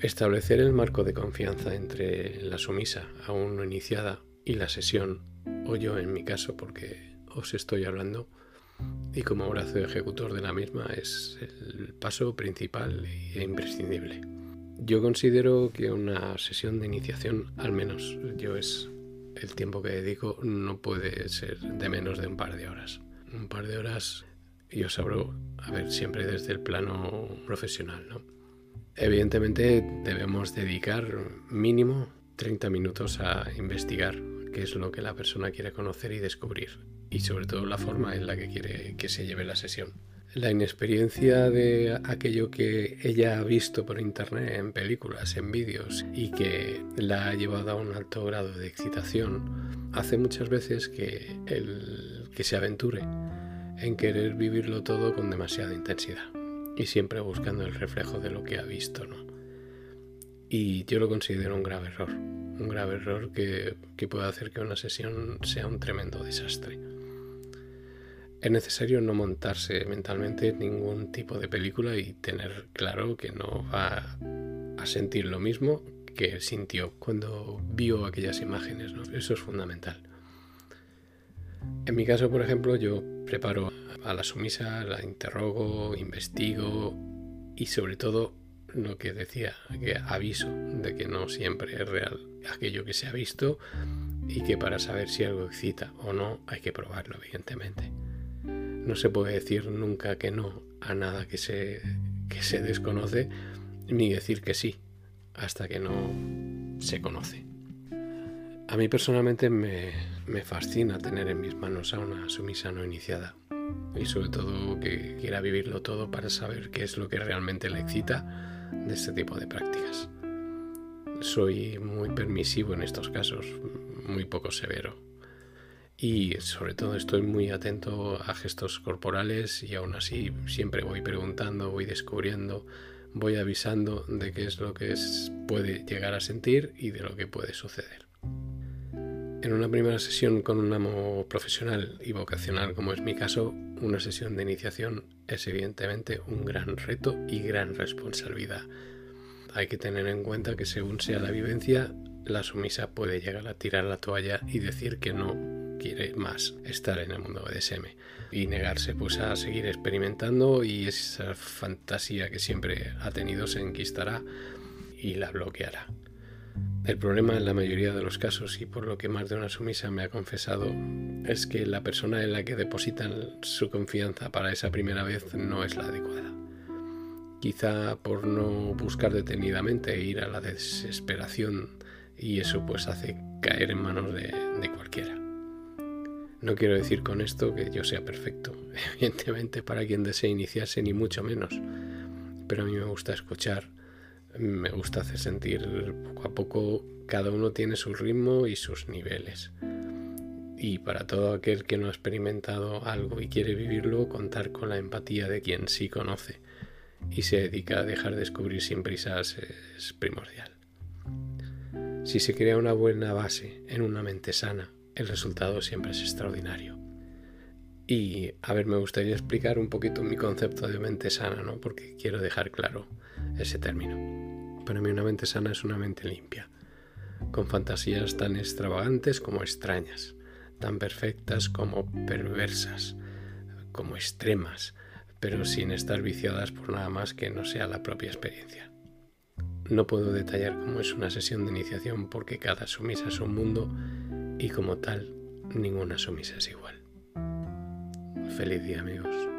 Establecer el marco de confianza entre la sumisa aún no iniciada y la sesión, o yo en mi caso porque os estoy hablando, y como brazo ejecutor de la misma es el paso principal e imprescindible. Yo considero que una sesión de iniciación, al menos yo es el tiempo que dedico, no puede ser de menos de un par de horas. Un par de horas, yo sabré, a ver, siempre desde el plano profesional, ¿no? Evidentemente debemos dedicar mínimo 30 minutos a investigar qué es lo que la persona quiere conocer y descubrir, y sobre todo la forma en la que quiere que se lleve la sesión. La inexperiencia de aquello que ella ha visto por internet, en películas, en vídeos, y que la ha llevado a un alto grado de excitación, hace muchas veces que el que se aventure en querer vivirlo todo con demasiada intensidad y siempre buscando el reflejo de lo que ha visto, ¿no? Y yo lo considero un grave error, un grave error que, que puede hacer que una sesión sea un tremendo desastre. Es necesario no montarse mentalmente ningún tipo de película y tener claro que no va a sentir lo mismo que sintió cuando vio aquellas imágenes. Eso es fundamental. En mi caso, por ejemplo, yo preparo a la sumisa, la interrogo, investigo y sobre todo lo que decía, que aviso de que no siempre es real aquello que se ha visto y que para saber si algo excita o no hay que probarlo, evidentemente. No se puede decir nunca que no a nada que se, que se desconoce, ni decir que sí hasta que no se conoce. A mí personalmente me, me fascina tener en mis manos a una sumisa no iniciada y sobre todo que quiera vivirlo todo para saber qué es lo que realmente le excita de este tipo de prácticas. Soy muy permisivo en estos casos, muy poco severo y sobre todo estoy muy atento a gestos corporales y aún así siempre voy preguntando, voy descubriendo, voy avisando de qué es lo que puede llegar a sentir y de lo que puede suceder. En una primera sesión con un amo profesional y vocacional como es mi caso, una sesión de iniciación es evidentemente un gran reto y gran responsabilidad. Hay que tener en cuenta que según sea la vivencia, la sumisa puede llegar a tirar la toalla y decir que no quiere más estar en el mundo BDSM y negarse pues a seguir experimentando y esa fantasía que siempre ha tenido se enquistará y la bloqueará. El problema en la mayoría de los casos y por lo que más de una sumisa me ha confesado es que la persona en la que depositan su confianza para esa primera vez no es la adecuada. Quizá por no buscar detenidamente e ir a la desesperación y eso pues hace caer en manos de, cualquiera. No quiero decir con esto que yo sea perfecto, evidentemente para quien desee iniciarse ni mucho menos, pero a mí me gusta escuchar, me gusta hacer sentir poco a poco, cada uno tiene su ritmo y sus niveles. Y para todo aquel que no ha experimentado algo y quiere vivirlo, contar con la empatía de quien sí conoce y se dedica a dejar descubrir sin prisas es primordial. Si se crea una buena base en una mente sana, el resultado siempre es extraordinario. Y, a ver, me gustaría explicar un poquito mi concepto de mente sana, ¿no? Porque quiero dejar claro ese término. Para mí una mente sana es una mente limpia, con fantasías tan extravagantes como extrañas, tan perfectas como perversas, como extremas, pero sin estar viciadas por nada más que no sea la propia experiencia. No puedo detallar cómo es una sesión de iniciación porque cada sumisa es un mundo y como tal, ninguna sumisa es igual. Feliz día amigos.